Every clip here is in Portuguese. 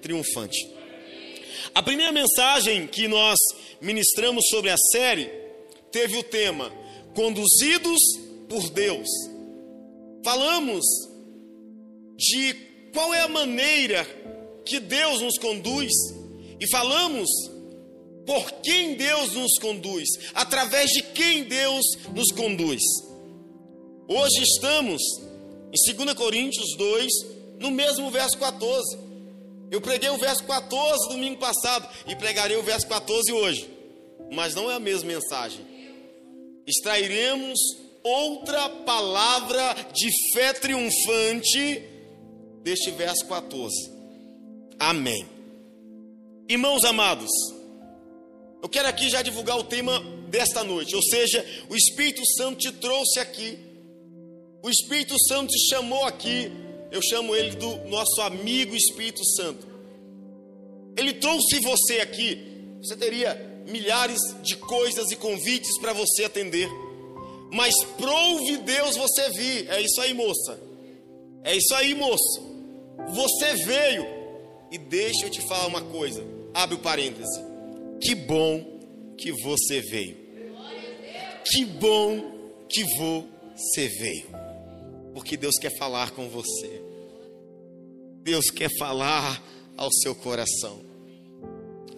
Triunfante. A primeira mensagem que nós ministramos sobre a série teve o tema Conduzidos por Deus. Falamos de qual é a maneira que Deus nos conduz e falamos por quem Deus nos conduz, através de quem Deus nos conduz. Hoje estamos em 2 Coríntios 2, no mesmo verso 14. Eu preguei o verso 14 domingo passado e pregarei o verso 14 hoje, mas não é a mesma mensagem. Extrairemos outra palavra de fé triunfante deste verso 14. Amém. Irmãos amados, eu quero aqui já divulgar o tema desta noite, ou seja, o Espírito Santo te trouxe aqui, o Espírito Santo te chamou aqui eu chamo ele do nosso amigo Espírito Santo. Ele trouxe você aqui, você teria milhares de coisas e convites para você atender. Mas prove Deus você vir. É isso aí, moça. É isso aí, moço. Você veio. E deixa eu te falar uma coisa. Abre o parêntese. Que bom que você veio. Que bom que você veio porque Deus quer falar com você. Deus quer falar ao seu coração.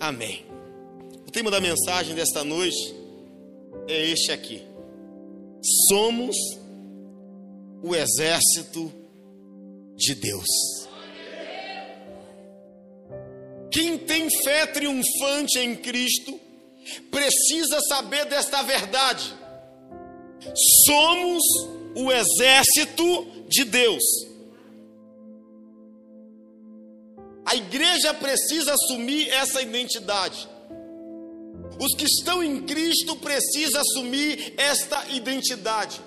Amém. O tema da mensagem desta noite é este aqui. Somos o exército de Deus. Quem tem fé triunfante em Cristo precisa saber desta verdade. Somos o exército de Deus. A igreja precisa assumir essa identidade. Os que estão em Cristo precisam assumir esta identidade.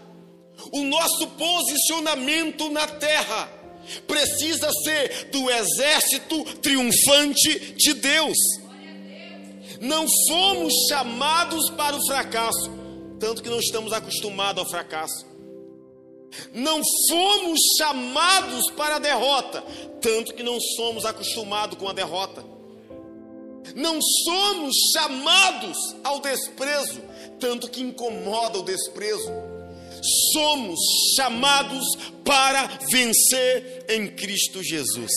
O nosso posicionamento na terra precisa ser do exército triunfante de Deus. Não fomos chamados para o fracasso, tanto que não estamos acostumados ao fracasso. Não fomos chamados para a derrota, tanto que não somos acostumados com a derrota. Não somos chamados ao desprezo, tanto que incomoda o desprezo. Somos chamados para vencer em Cristo Jesus.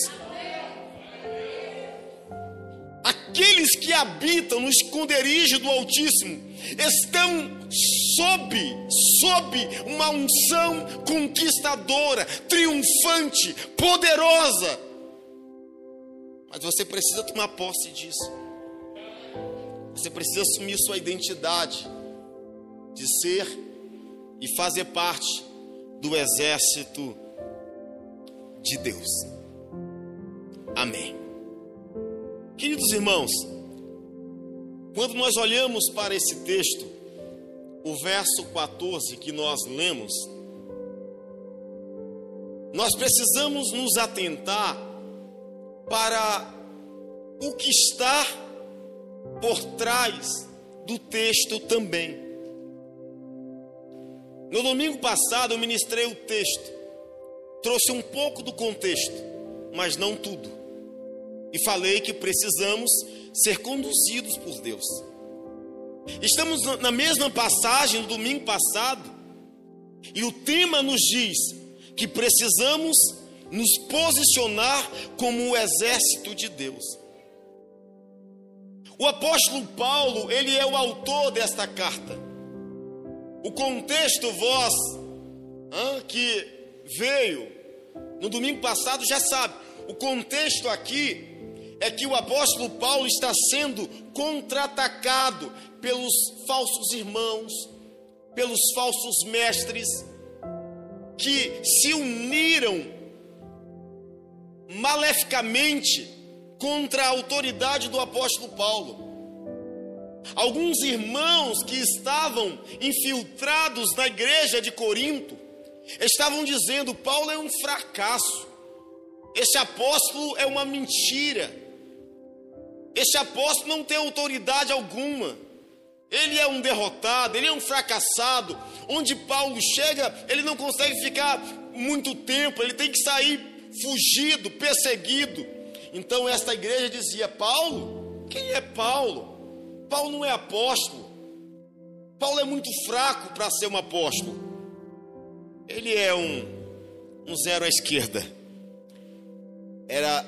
Aqueles que habitam no esconderijo do Altíssimo estão sob, sob uma unção conquistadora, triunfante, poderosa. Mas você precisa tomar posse disso. Você precisa assumir sua identidade de ser e fazer parte do exército de Deus. Amém. Queridos irmãos, quando nós olhamos para esse texto, o verso 14 que nós lemos, nós precisamos nos atentar para o que está por trás do texto também. No domingo passado eu ministrei o texto, trouxe um pouco do contexto, mas não tudo. e falei que precisamos ser conduzidos por Deus. Estamos na mesma passagem do domingo passado, e o tema nos diz que precisamos nos posicionar como o exército de Deus. O apóstolo Paulo, ele é o autor desta carta. O contexto, vós, que veio no domingo passado, já sabe. O contexto aqui é que o apóstolo Paulo está sendo contra-atacado pelos falsos irmãos, pelos falsos mestres, que se uniram maleficamente contra a autoridade do apóstolo Paulo. Alguns irmãos que estavam infiltrados na igreja de Corinto estavam dizendo: Paulo é um fracasso, esse apóstolo é uma mentira, esse apóstolo não tem autoridade alguma, ele é um derrotado, ele é um fracassado. Onde Paulo chega, ele não consegue ficar muito tempo, ele tem que sair fugido, perseguido. Então esta igreja dizia: Paulo, quem é Paulo? Paulo não é apóstolo. Paulo é muito fraco para ser um apóstolo. Ele é um, um zero à esquerda. Era,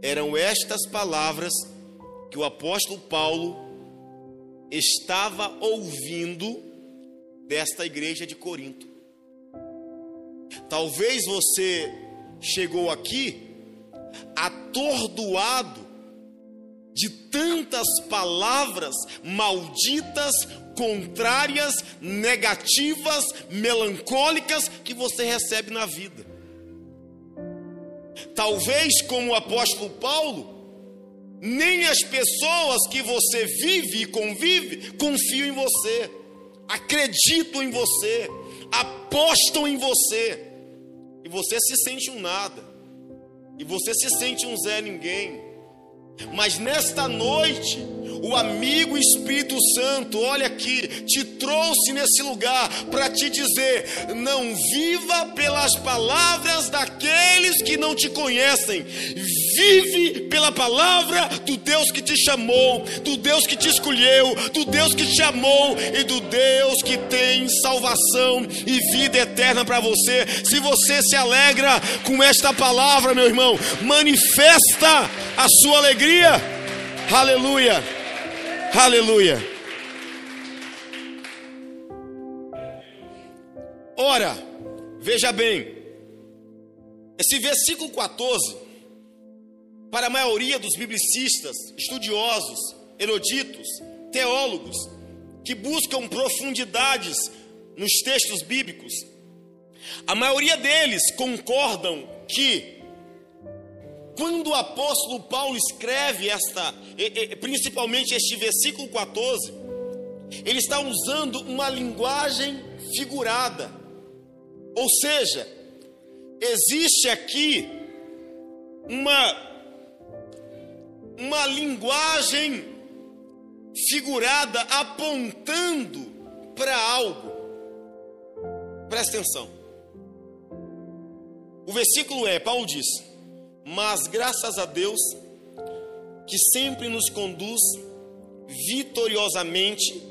eram estas palavras que o apóstolo Paulo estava ouvindo desta igreja de Corinto. Talvez você chegou aqui atordoado de tantas palavras malditas, contrárias, negativas, melancólicas que você recebe na vida. Talvez, como o apóstolo Paulo, nem as pessoas que você vive e convive confiam em você, acreditam em você, apostam em você, e você se sente um nada, e você se sente um Zé Ninguém. Mas nesta noite, o amigo Espírito Santo, olha aqui, te trouxe nesse lugar para te dizer: não viva pelas palavras daqueles que não te conhecem, vive pela palavra do Deus que te chamou, do Deus que te escolheu, do Deus que te amou e do Deus que tem salvação e vida eterna para você. Se você se alegra com esta palavra, meu irmão, manifesta a sua alegria. Aleluia. Aleluia. Ora, veja bem, esse versículo 14, para a maioria dos biblicistas, estudiosos, eruditos, teólogos, que buscam profundidades nos textos bíblicos, a maioria deles concordam que quando o apóstolo Paulo escreve esta, principalmente este versículo 14, ele está usando uma linguagem figurada. Ou seja, existe aqui uma uma linguagem figurada apontando para algo. Presta atenção. O versículo é, Paulo diz: mas graças a Deus que sempre nos conduz vitoriosamente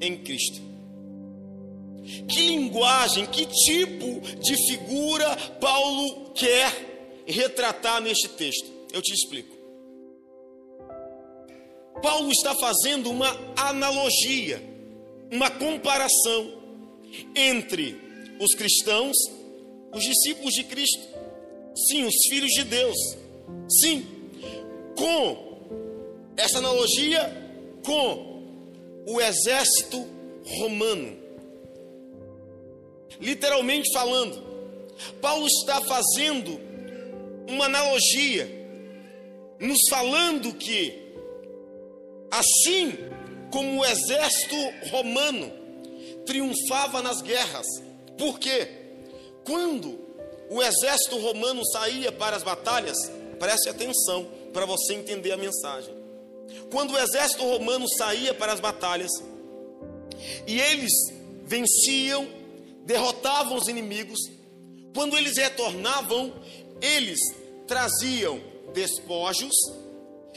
em Cristo. Que linguagem, que tipo de figura Paulo quer retratar neste texto? Eu te explico. Paulo está fazendo uma analogia, uma comparação entre os cristãos, os discípulos de Cristo Sim, os filhos de Deus. Sim, com essa analogia com o exército romano. Literalmente falando, Paulo está fazendo uma analogia, nos falando que, assim como o exército romano triunfava nas guerras, porque quando o exército romano saía para as batalhas, preste atenção para você entender a mensagem. Quando o exército romano saía para as batalhas, e eles venciam, derrotavam os inimigos, quando eles retornavam, eles traziam despojos,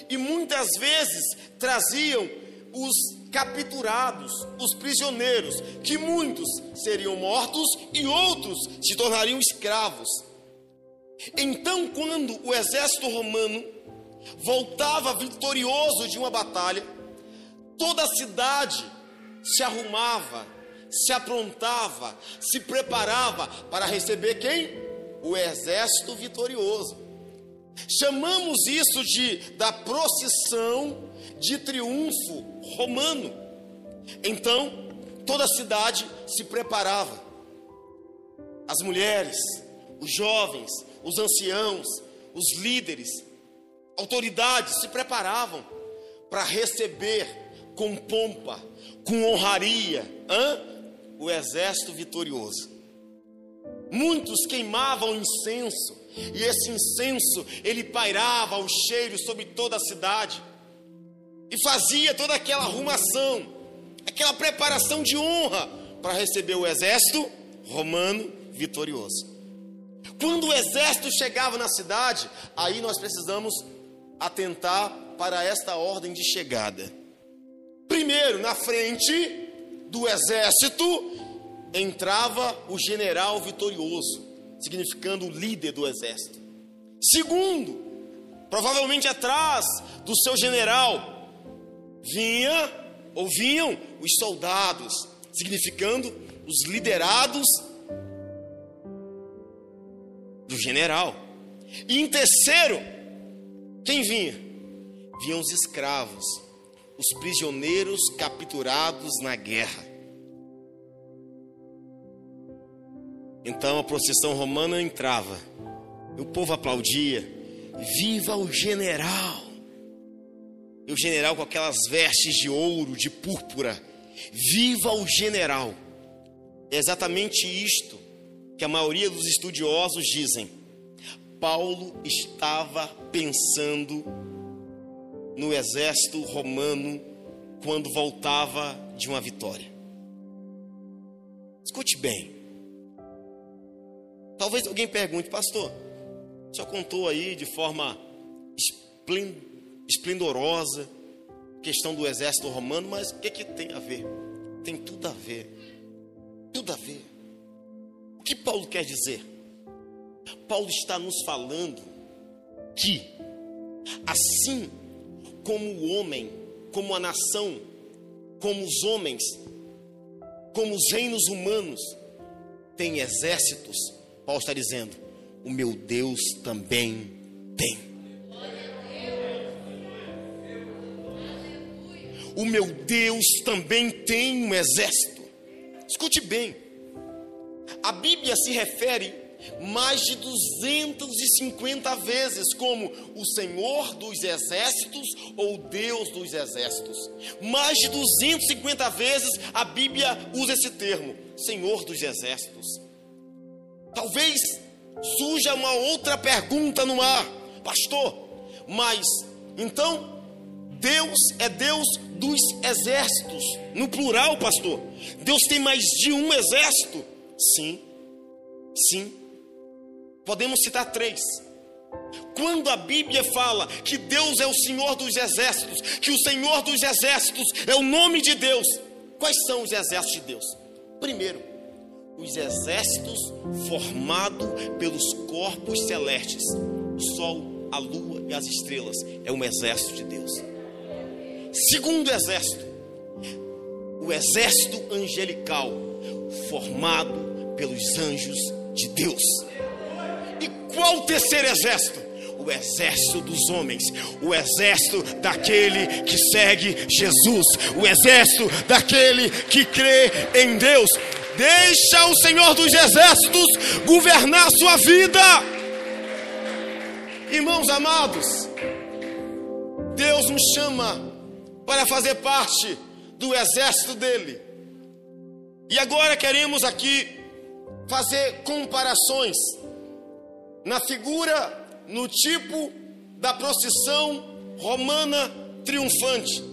e muitas vezes traziam os capturados, os prisioneiros, que muitos seriam mortos e outros se tornariam escravos. Então, quando o exército romano voltava vitorioso de uma batalha, toda a cidade se arrumava, se aprontava, se preparava para receber quem? O exército vitorioso. Chamamos isso de da procissão de triunfo romano. Então, toda a cidade se preparava. As mulheres, os jovens, os anciãos, os líderes, autoridades se preparavam para receber com pompa, com honraria, hein, o exército vitorioso. Muitos queimavam incenso, e esse incenso ele pairava o cheiro sobre toda a cidade, e fazia toda aquela arrumação, aquela preparação de honra para receber o exército romano vitorioso. Quando o exército chegava na cidade, aí nós precisamos atentar para esta ordem de chegada. Primeiro, na frente do exército, entrava o general vitorioso, significando o líder do exército. Segundo, provavelmente atrás do seu general, vinha ou vinham os soldados, significando os liderados do general. E em terceiro, quem vinha? Vinham os escravos, os prisioneiros capturados na guerra. Então a procissão romana entrava, o povo aplaudia: Viva o general! E o general com aquelas vestes de ouro, de púrpura: Viva o general! É exatamente isto que a maioria dos estudiosos dizem. Paulo estava pensando no exército romano quando voltava de uma vitória. Escute bem. Talvez alguém pergunte, pastor, o senhor contou aí de forma esplendorosa questão do exército romano, mas o que, que tem a ver? Tem tudo a ver. Tudo a ver. O que Paulo quer dizer? Paulo está nos falando que, assim como o homem, como a nação, como os homens, como os reinos humanos têm exércitos, Paulo está dizendo: o meu Deus também tem. O meu Deus também tem um exército. Escute bem, a Bíblia se refere mais de 250 vezes como o Senhor dos exércitos ou Deus dos exércitos. Mais de 250 vezes a Bíblia usa esse termo, Senhor dos exércitos. Talvez surja uma outra pergunta no ar, pastor, mas então Deus é Deus dos exércitos, no plural, pastor. Deus tem mais de um exército? Sim, sim. Podemos citar três. Quando a Bíblia fala que Deus é o Senhor dos exércitos, que o Senhor dos exércitos é o nome de Deus, quais são os exércitos de Deus? Primeiro, os exércitos formados pelos corpos celestes, o sol, a lua e as estrelas, é um exército de Deus. Segundo exército, o exército angelical, formado pelos anjos de Deus. E qual o terceiro exército? O exército dos homens, o exército daquele que segue Jesus, o exército daquele que crê em Deus. Deixa o Senhor dos exércitos governar sua vida. Irmãos amados, Deus nos chama para fazer parte do exército dele. E agora queremos aqui fazer comparações na figura, no tipo da procissão romana triunfante.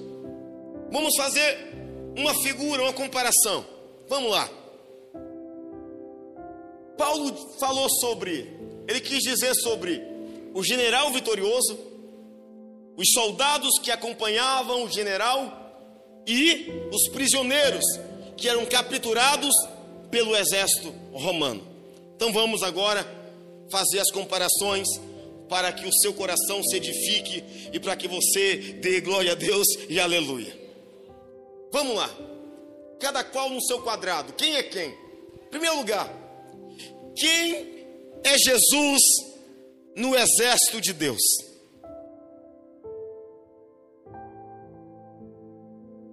Vamos fazer uma figura, uma comparação. Vamos lá. Paulo falou sobre, ele quis dizer sobre o general vitorioso, os soldados que acompanhavam o general e os prisioneiros que eram capturados pelo exército romano. Então vamos agora fazer as comparações para que o seu coração se edifique e para que você dê glória a Deus e aleluia. Vamos lá. Cada qual no seu quadrado. Quem é quem? Primeiro lugar, quem é Jesus no exército de Deus?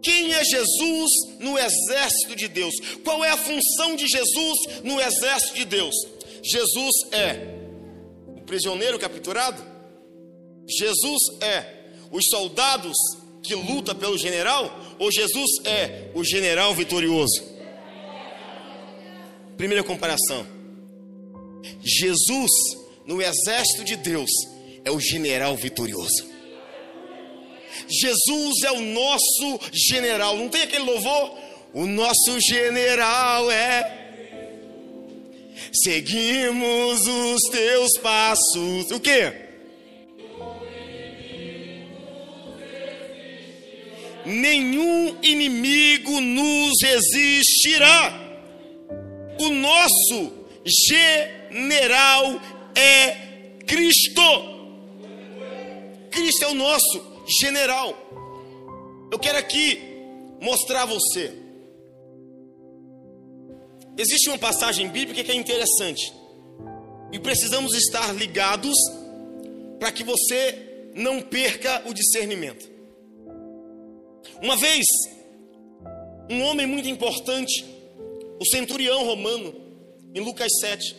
Quem é Jesus no exército de Deus? Qual é a função de Jesus no exército de Deus? Jesus é o prisioneiro capturado? Jesus é os soldados que luta pelo general? Ou Jesus é o general vitorioso? Primeira comparação. Jesus no exército de Deus é o general vitorioso. Jesus é o nosso general. Não tem aquele louvor? O nosso general é. Seguimos os teus passos. O que? Nenhum inimigo nos resistirá. O nosso general é Cristo. Cristo é o nosso general. Eu quero aqui mostrar a você. Existe uma passagem bíblica que é interessante. E precisamos estar ligados para que você não perca o discernimento. Uma vez, um homem muito importante, o centurião romano, em Lucas 7,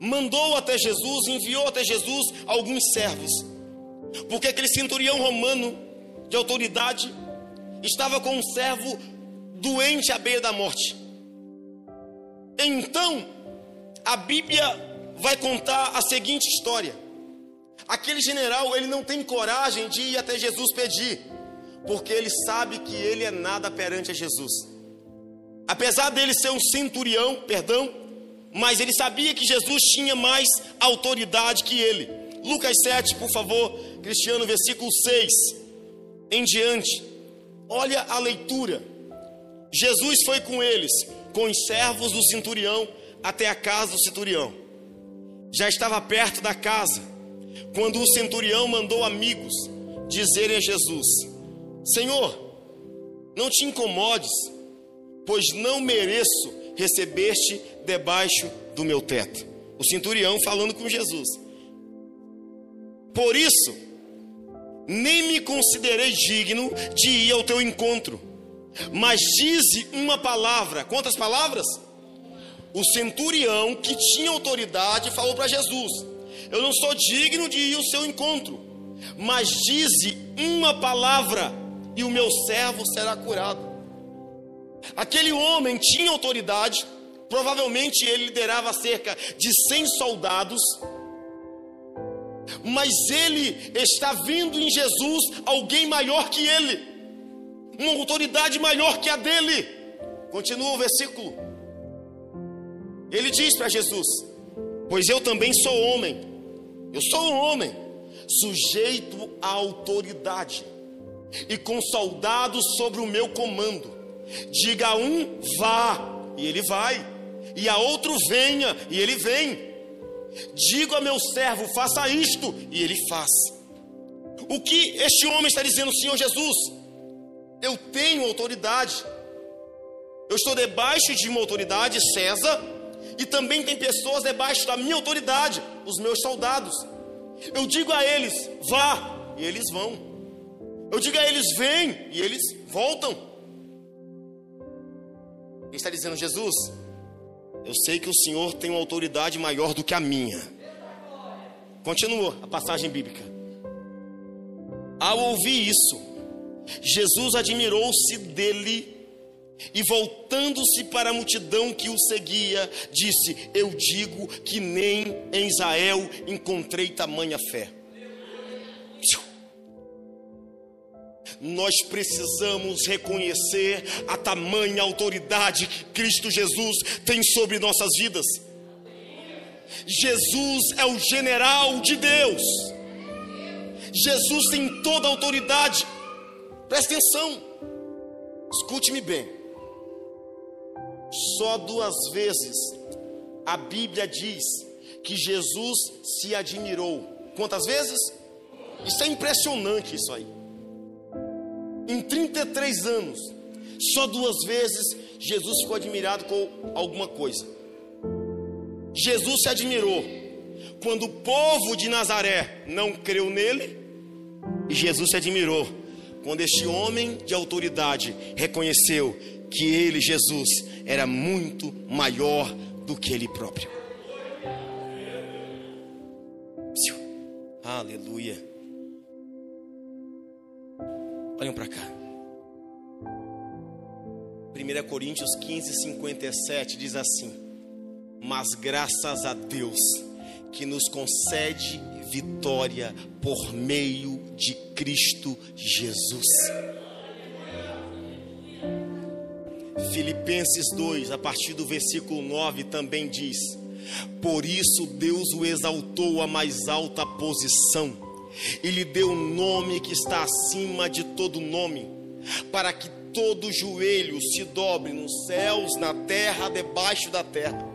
mandou até Jesus, enviou até Jesus alguns servos porque aquele centurião romano de autoridade estava com um servo doente à beira da morte. Então, a Bíblia vai contar a seguinte história. Aquele general, ele não tem coragem de ir até Jesus pedir, porque ele sabe que ele é nada perante a Jesus. Apesar dele ser um centurião, perdão, mas ele sabia que Jesus tinha mais autoridade que ele. Lucas 7, por favor, Cristiano, versículo 6 em diante. Olha a leitura. Jesus foi com eles, com os servos do centurião, até a casa do centurião. Já estava perto da casa, quando o centurião mandou amigos dizerem a Jesus: Senhor, não te incomodes, pois não mereço receber-te debaixo do meu teto. O centurião falando com Jesus. Por isso, nem me considerei digno de ir ao teu encontro, mas dize uma palavra. Quantas palavras? O centurião que tinha autoridade falou para Jesus: Eu não sou digno de ir ao seu encontro, mas dize uma palavra e o meu servo será curado. Aquele homem tinha autoridade, provavelmente ele liderava cerca de 100 soldados mas ele está vendo em Jesus alguém maior que ele, uma autoridade maior que a dele. Continua o versículo. Ele diz para Jesus: Pois eu também sou homem, eu sou um homem, sujeito à autoridade, e com soldados sobre o meu comando. Diga a um, vá, e ele vai, e a outro, venha, e ele vem Digo a meu servo, faça isto, e ele faz. O que este homem está dizendo, Senhor Jesus? Eu tenho autoridade. Eu estou debaixo de uma autoridade, César, e também tem pessoas debaixo da minha autoridade, os meus soldados. Eu digo a eles, vá, e eles vão. Eu digo a eles, vem, e eles voltam. Ele está dizendo, Jesus, eu sei que o Senhor tem uma autoridade maior do que a minha. Continua a passagem bíblica. Ao ouvir isso, Jesus admirou-se dele e, voltando-se para a multidão que o seguia, disse: Eu digo que nem em Israel encontrei tamanha fé. Nós precisamos reconhecer a tamanha autoridade que Cristo Jesus tem sobre nossas vidas. Jesus é o general de Deus. Jesus tem toda a autoridade. Presta atenção, escute-me bem. Só duas vezes a Bíblia diz que Jesus se admirou. Quantas vezes? Isso é impressionante isso aí. Em 33 anos, só duas vezes Jesus ficou admirado com alguma coisa. Jesus se admirou quando o povo de Nazaré não creu nele, e Jesus se admirou quando este homem de autoridade reconheceu que ele, Jesus, era muito maior do que ele próprio. Aleluia. Olhem para cá. 1 Coríntios 15, 57 diz assim: Mas graças a Deus que nos concede vitória por meio de Cristo Jesus. Filipenses 2, a partir do versículo 9, também diz: Por isso Deus o exaltou à mais alta posição e lhe deu um nome que está acima de todo nome, para que todo joelho se dobre nos céus, na terra, debaixo da terra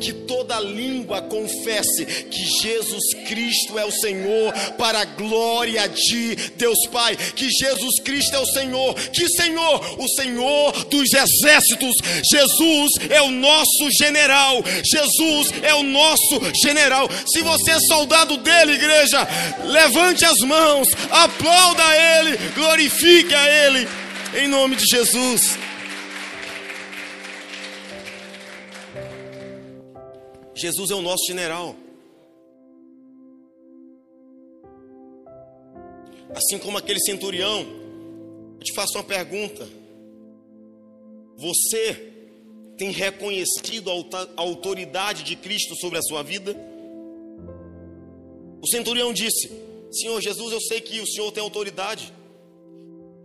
que toda língua confesse que Jesus Cristo é o Senhor, para a glória de Deus Pai, que Jesus Cristo é o Senhor, que Senhor, o Senhor dos exércitos, Jesus é o nosso general, Jesus é o nosso general. Se você é soldado dele, igreja, levante as mãos, aplauda Ele, glorifique a Ele, em nome de Jesus. Jesus é o nosso general. Assim como aquele centurião, eu te faço uma pergunta. Você tem reconhecido a autoridade de Cristo sobre a sua vida? O centurião disse: Senhor Jesus, eu sei que o Senhor tem autoridade.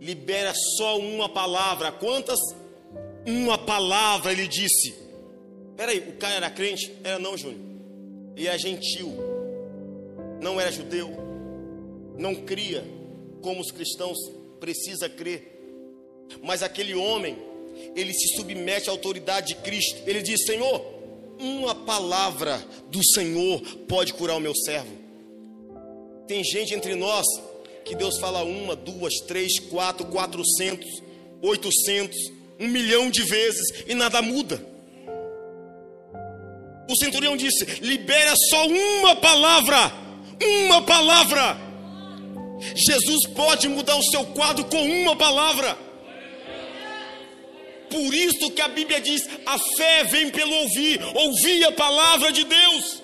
Libera só uma palavra. Quantas? Uma palavra, ele disse. Peraí, o cara era crente? Era não, Júnior. E é gentil. Não era judeu. Não cria como os cristãos precisa crer. Mas aquele homem, ele se submete à autoridade de Cristo. Ele diz: Senhor, uma palavra do Senhor pode curar o meu servo. Tem gente entre nós que Deus fala uma, duas, três, quatro, quatrocentos, oitocentos, um milhão de vezes e nada muda. O centurião disse: libera só uma palavra, uma palavra. Jesus pode mudar o seu quadro com uma palavra. Por isso que a Bíblia diz: a fé vem pelo ouvir, ouvir a palavra de Deus.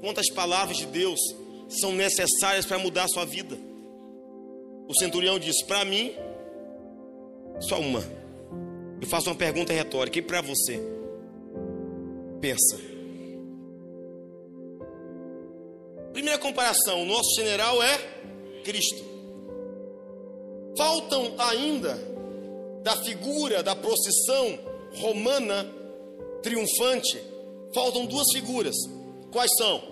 Quantas palavras de Deus são necessárias para mudar a sua vida? O centurião disse: para mim, só uma. Eu faço uma pergunta retórica: e para você? Primeira comparação: o nosso general é Cristo. Faltam ainda da figura da procissão romana triunfante, faltam duas figuras. Quais são?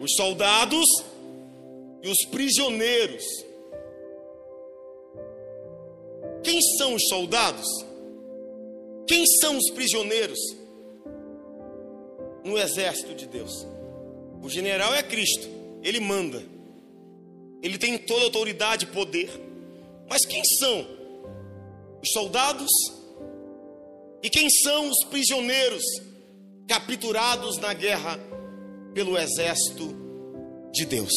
Os soldados e os prisioneiros. Quem são os soldados? Quem são os prisioneiros? No exército de Deus. O general é Cristo, ele manda, ele tem toda autoridade e poder. Mas quem são os soldados? E quem são os prisioneiros capturados na guerra pelo exército de Deus?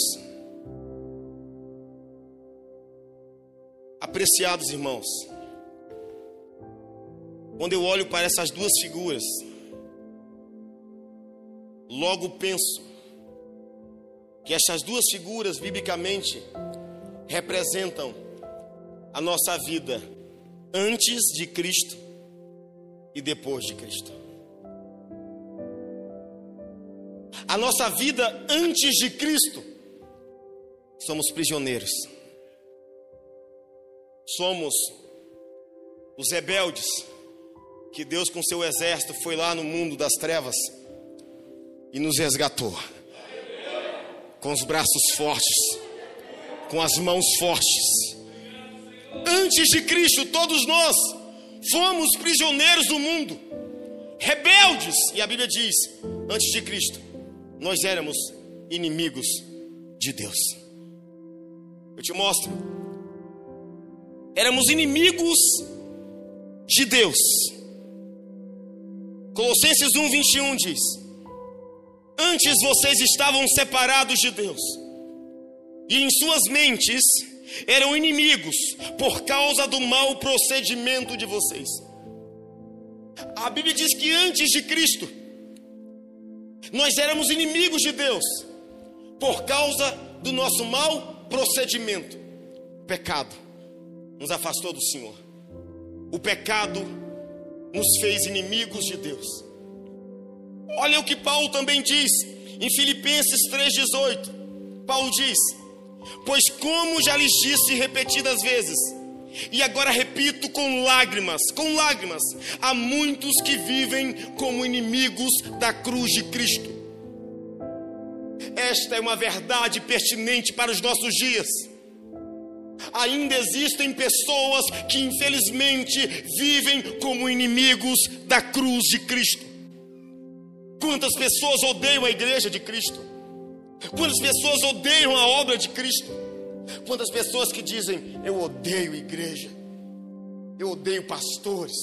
Apreciados irmãos, quando eu olho para essas duas figuras, Logo penso que essas duas figuras, biblicamente, representam a nossa vida antes de Cristo e depois de Cristo. A nossa vida antes de Cristo, somos prisioneiros, somos os rebeldes que Deus, com seu exército, foi lá no mundo das trevas e nos resgatou. com os braços fortes, com as mãos fortes. Antes de Cristo, todos nós fomos prisioneiros do mundo, rebeldes, e a Bíblia diz: antes de Cristo, nós éramos inimigos de Deus. Eu te mostro. Éramos inimigos de Deus. Colossenses 1, 21 diz: Antes vocês estavam separados de Deus, e em suas mentes eram inimigos por causa do mau procedimento de vocês. A Bíblia diz que antes de Cristo, nós éramos inimigos de Deus por causa do nosso mau procedimento. O pecado nos afastou do Senhor. O pecado nos fez inimigos de Deus. Olha o que Paulo também diz em Filipenses 3,18. Paulo diz: Pois, como já lhes disse repetidas vezes, e agora repito com lágrimas, com lágrimas, há muitos que vivem como inimigos da cruz de Cristo. Esta é uma verdade pertinente para os nossos dias. Ainda existem pessoas que infelizmente vivem como inimigos da cruz de Cristo. Quantas pessoas odeiam a igreja de Cristo? Quantas pessoas odeiam a obra de Cristo? Quantas pessoas que dizem: Eu odeio igreja, eu odeio pastores,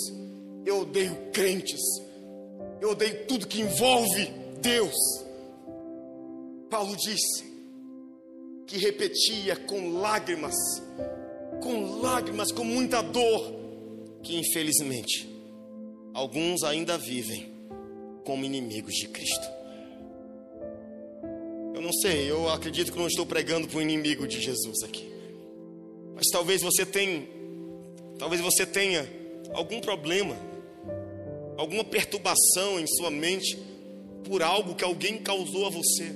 eu odeio crentes, eu odeio tudo que envolve Deus. Paulo disse que repetia com lágrimas, com lágrimas, com muita dor, que infelizmente alguns ainda vivem como inimigos de Cristo. Eu não sei, eu acredito que não estou pregando para o inimigo de Jesus aqui. Mas talvez você tenha, talvez você tenha algum problema, alguma perturbação em sua mente por algo que alguém causou a você.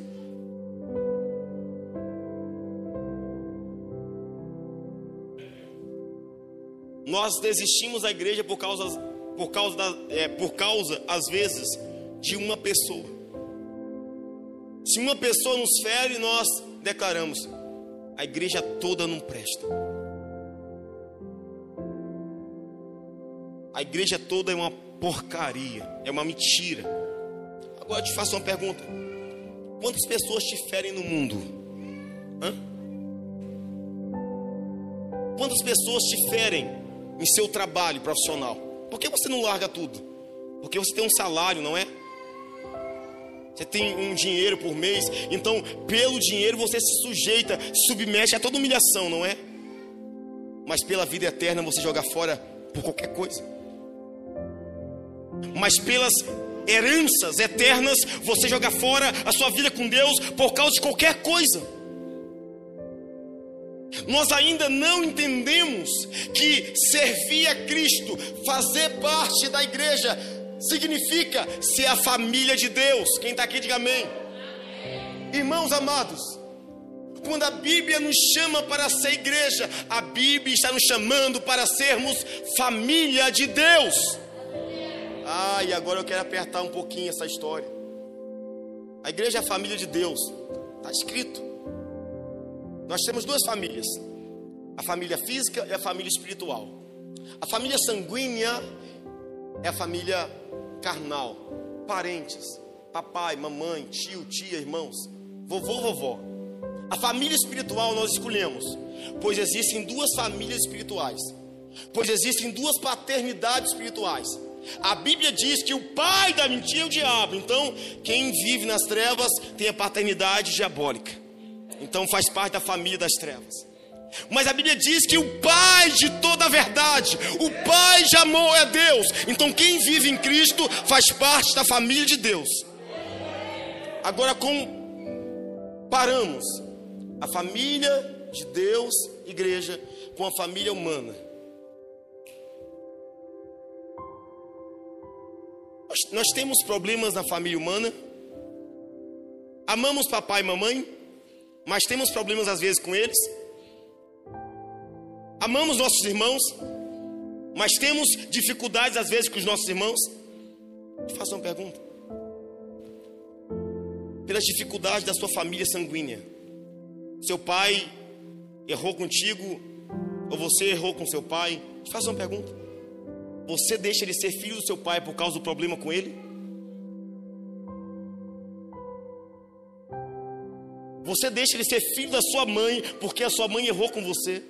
Nós desistimos da igreja por causa, por causa, da, é, por causa às vezes, de uma pessoa. Se uma pessoa nos fere, nós declaramos: a igreja toda não presta. A igreja toda é uma porcaria, é uma mentira. Agora eu te faço uma pergunta: quantas pessoas te ferem no mundo? Hã? Quantas pessoas te ferem em seu trabalho profissional? Por que você não larga tudo? Porque você tem um salário, não é? Você tem um dinheiro por mês, então pelo dinheiro você se sujeita, submete a toda humilhação, não é? Mas pela vida eterna você joga fora por qualquer coisa. Mas pelas heranças eternas você joga fora a sua vida com Deus por causa de qualquer coisa. Nós ainda não entendemos que servir a Cristo, fazer parte da igreja, significa ser a família de Deus. Quem está aqui, diga amém. Irmãos amados, quando a Bíblia nos chama para ser igreja, a Bíblia está nos chamando para sermos família de Deus. Ah, e agora eu quero apertar um pouquinho essa história. A igreja é a família de Deus, está escrito. Nós temos duas famílias: a família física e a família espiritual. A família sanguínea é a família carnal, parentes, papai, mamãe, tio, tia, irmãos, vovô, vovó. A família espiritual nós escolhemos, pois existem duas famílias espirituais, pois existem duas paternidades espirituais. A Bíblia diz que o pai da mentira é o diabo, então quem vive nas trevas tem a paternidade diabólica, então faz parte da família das trevas. Mas a Bíblia diz que o Pai de toda a verdade, o Pai de amor é Deus. Então quem vive em Cristo faz parte da família de Deus. Agora comparamos a família de Deus, igreja, com a família humana. Nós, nós temos problemas na família humana. Amamos papai e mamãe, mas temos problemas às vezes com eles. Amamos nossos irmãos, mas temos dificuldades às vezes com os nossos irmãos. Te faço uma pergunta. pelas dificuldades da sua família sanguínea. Seu pai errou contigo, ou você errou com seu pai. Te faço uma pergunta: você deixa ele ser filho do seu pai por causa do problema com ele? Você deixa ele ser filho da sua mãe porque a sua mãe errou com você?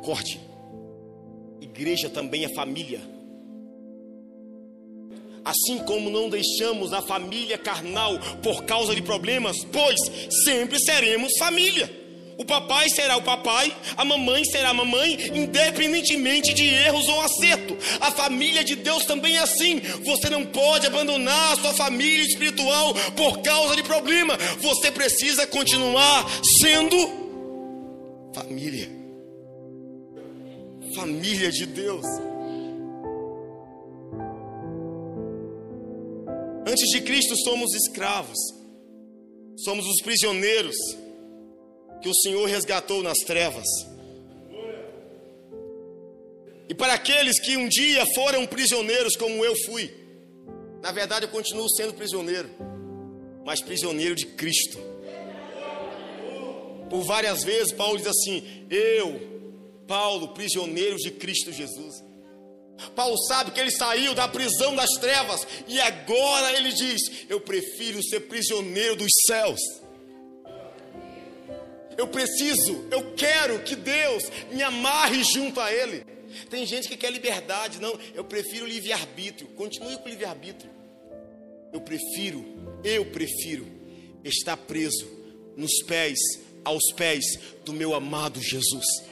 Acorde. Igreja também é família. Assim como não deixamos a família carnal por causa de problemas, pois sempre seremos família. O papai será o papai, a mamãe será a mamãe, independentemente de erros ou acerto. A família de Deus também é assim. Você não pode abandonar a sua família espiritual por causa de problema. Você precisa continuar sendo família. Família de Deus. Antes de Cristo somos escravos, somos os prisioneiros que o Senhor resgatou nas trevas. E para aqueles que um dia foram prisioneiros, como eu fui, na verdade eu continuo sendo prisioneiro, mas prisioneiro de Cristo. Por várias vezes, Paulo diz assim: Eu, Paulo, prisioneiro de Cristo Jesus. Paulo sabe que ele saiu da prisão das trevas e agora ele diz: Eu prefiro ser prisioneiro dos céus. Eu preciso, eu quero que Deus me amarre junto a Ele. Tem gente que quer liberdade, não, eu prefiro livre-arbítrio. Continue com o livre-arbítrio. Eu prefiro, eu prefiro estar preso nos pés, aos pés do meu amado Jesus.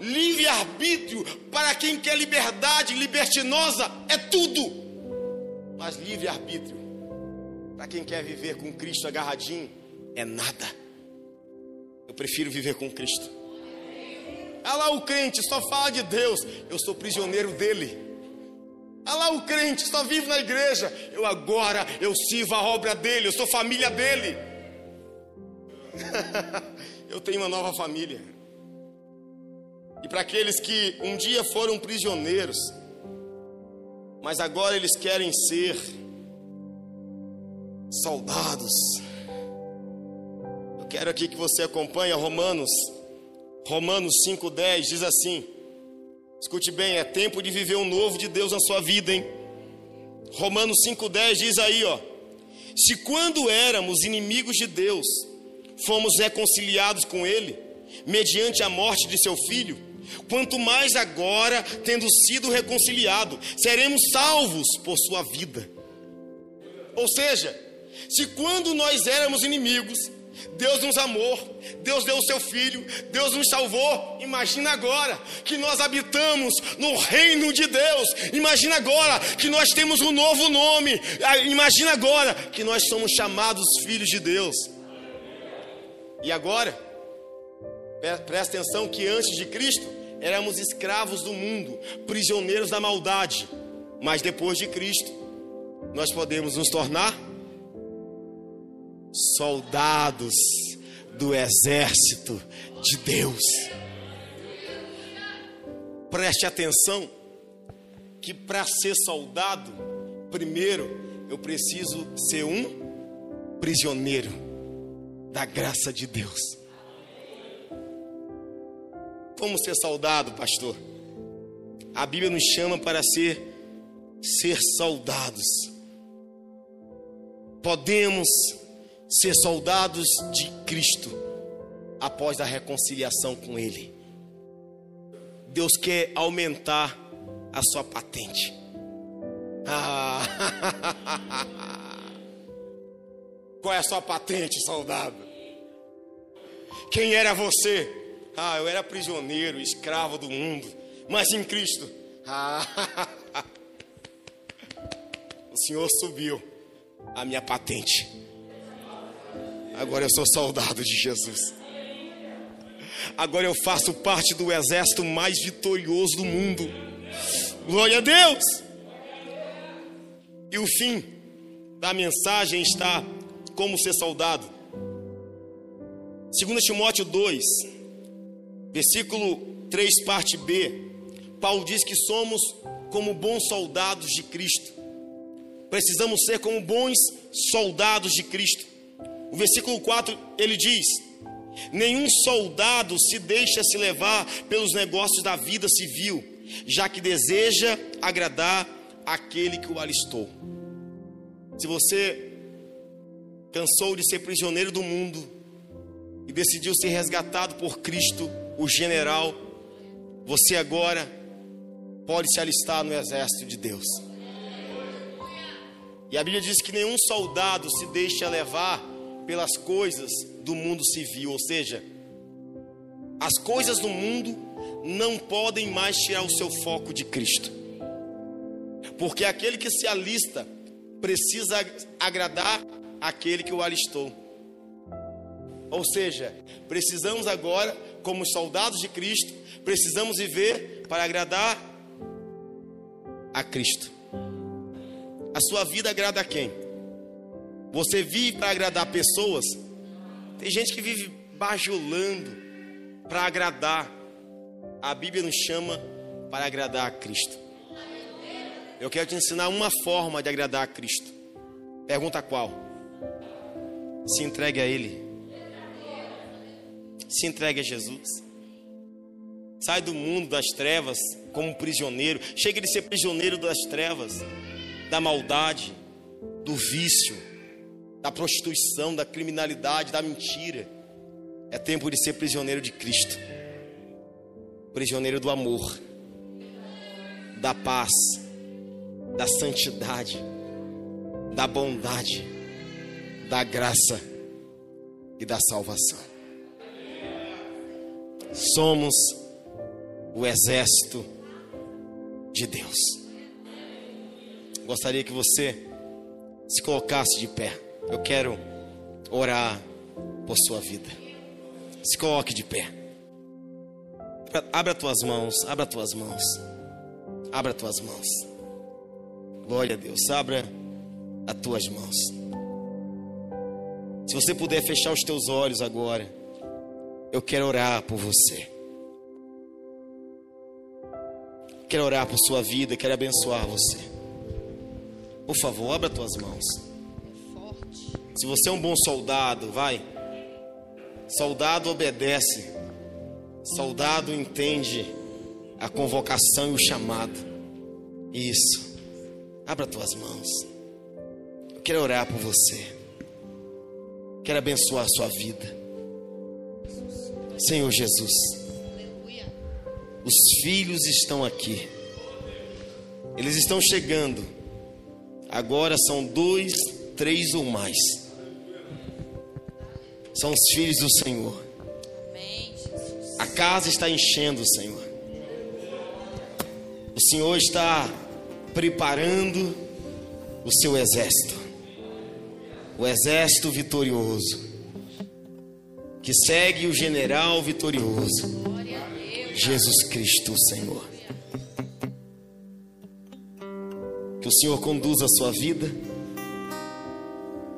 Livre-arbítrio para quem quer liberdade libertinosa é tudo, mas livre-arbítrio para quem quer viver com Cristo agarradinho, é nada. Eu prefiro viver com Cristo. Olha lá o crente, só fala de Deus. Eu sou prisioneiro dele. Olha lá o crente, só vive na igreja. Eu agora, eu sirvo a obra dele, eu sou família dele. eu tenho uma nova família. E para aqueles que um dia foram prisioneiros, mas agora eles querem ser soldados. Eu quero aqui que você acompanhe Romanos, Romanos 5,10 diz assim: escute bem, é tempo de viver um novo de Deus na sua vida, hein? Romanos 5,10 diz aí, ó: se quando éramos inimigos de Deus, fomos reconciliados com Ele, mediante a morte de seu filho, quanto mais agora, tendo sido reconciliado, seremos salvos por sua vida. Ou seja, se quando nós éramos inimigos, Deus nos amou, Deus deu o seu filho, Deus nos salvou. Imagina agora que nós habitamos no reino de Deus. Imagina agora que nós temos um novo nome. Ah, imagina agora que nós somos chamados filhos de Deus. E agora, presta atenção que antes de Cristo éramos escravos do mundo, prisioneiros da maldade. Mas depois de Cristo, nós podemos nos tornar soldados do exército de Deus. Preste atenção que para ser soldado, primeiro eu preciso ser um prisioneiro da graça de Deus. Como ser soldado, pastor? A Bíblia nos chama para ser ser soldados. Podemos ser soldados de Cristo após a reconciliação com Ele. Deus quer aumentar a sua patente. Ah. Qual é a sua patente, soldado? Quem era você? Ah, eu era prisioneiro, escravo do mundo, mas em Cristo. Ah. O Senhor subiu a minha patente. Agora eu sou soldado de Jesus. Agora eu faço parte do exército mais vitorioso do mundo. Glória a Deus! E o fim da mensagem está como ser soldado. 2 Timóteo 2, versículo 3, parte B. Paulo diz que somos como bons soldados de Cristo. Precisamos ser como bons soldados de Cristo. O versículo 4 ele diz: Nenhum soldado se deixa se levar pelos negócios da vida civil, já que deseja agradar aquele que o alistou. Se você cansou de ser prisioneiro do mundo e decidiu ser resgatado por Cristo, o general, você agora pode se alistar no exército de Deus. E a Bíblia diz que nenhum soldado se deixa levar pelas coisas do mundo civil, ou seja, as coisas do mundo não podem mais tirar o seu foco de Cristo. Porque aquele que se alista precisa agradar aquele que o alistou. Ou seja, precisamos agora, como soldados de Cristo, precisamos viver para agradar a Cristo. A sua vida agrada a quem? Você vive para agradar pessoas? Tem gente que vive bajulando para agradar. A Bíblia nos chama para agradar a Cristo. Eu quero te ensinar uma forma de agradar a Cristo. Pergunta qual? Se entregue a Ele. Se entregue a Jesus. Sai do mundo das trevas como prisioneiro. Chega de ser prisioneiro das trevas da maldade, do vício, da prostituição, da criminalidade, da mentira. É tempo de ser prisioneiro de Cristo, prisioneiro do amor, da paz, da santidade, da bondade, da graça e da salvação. Somos o exército de Deus gostaria que você se colocasse de pé. Eu quero orar por sua vida. Se coloque de pé. Abra tuas mãos, abra tuas mãos. Abra tuas mãos. Glória a Deus. Abra as tuas mãos. Se você puder fechar os teus olhos agora, eu quero orar por você. Quero orar por sua vida, quero abençoar você. Por favor, abra tuas mãos. Se você é um bom soldado, vai. Soldado obedece. Soldado entende a convocação e o chamado. Isso. Abra tuas mãos. Eu quero orar por você. Quero abençoar a sua vida. Senhor Jesus. Os filhos estão aqui. Eles estão chegando Agora são dois, três ou mais. São os filhos do Senhor. A casa está enchendo, Senhor. O Senhor está preparando o seu exército. O exército vitorioso. Que segue o general vitorioso. Jesus Cristo, Senhor. Que o Senhor conduza a sua vida.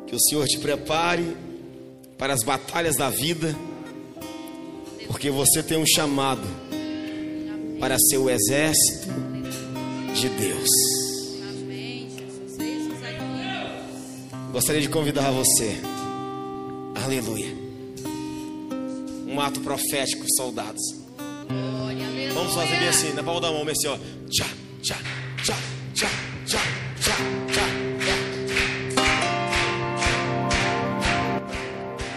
Que o Senhor te prepare para as batalhas da vida. Porque você tem um chamado para ser o exército de Deus. Gostaria de convidar você. Aleluia. Um ato profético, soldados. Vamos fazer bem assim, na palma da mão, assim, ó. Tchá, tchá, tchá, tchá.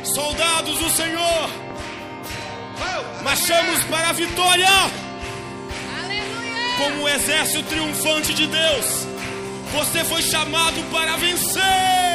Soldados do Senhor, marchamos para a vitória. Como o exército triunfante de Deus, você foi chamado para vencer.